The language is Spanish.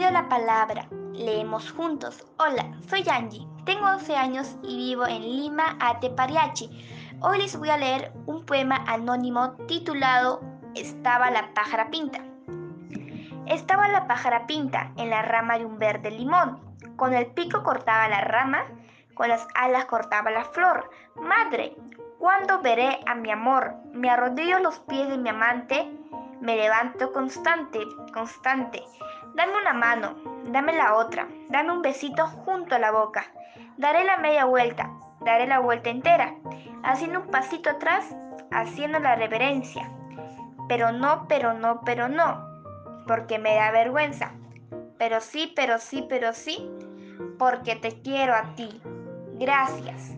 la palabra. Leemos juntos. Hola, soy Angie. Tengo 11 años y vivo en Lima, Atepariachi. Hoy les voy a leer un poema anónimo titulado Estaba la pájara pinta. Estaba la pájara pinta en la rama de un verde limón. Con el pico cortaba la rama, con las alas cortaba la flor. Madre, ¿cuándo veré a mi amor? Me arrodillo los pies de mi amante, me levanto constante, constante. Dame una mano, dame la otra, dame un besito junto a la boca. Daré la media vuelta, daré la vuelta entera, haciendo un pasito atrás, haciendo la reverencia. Pero no, pero no, pero no, porque me da vergüenza. Pero sí, pero sí, pero sí, porque te quiero a ti. Gracias.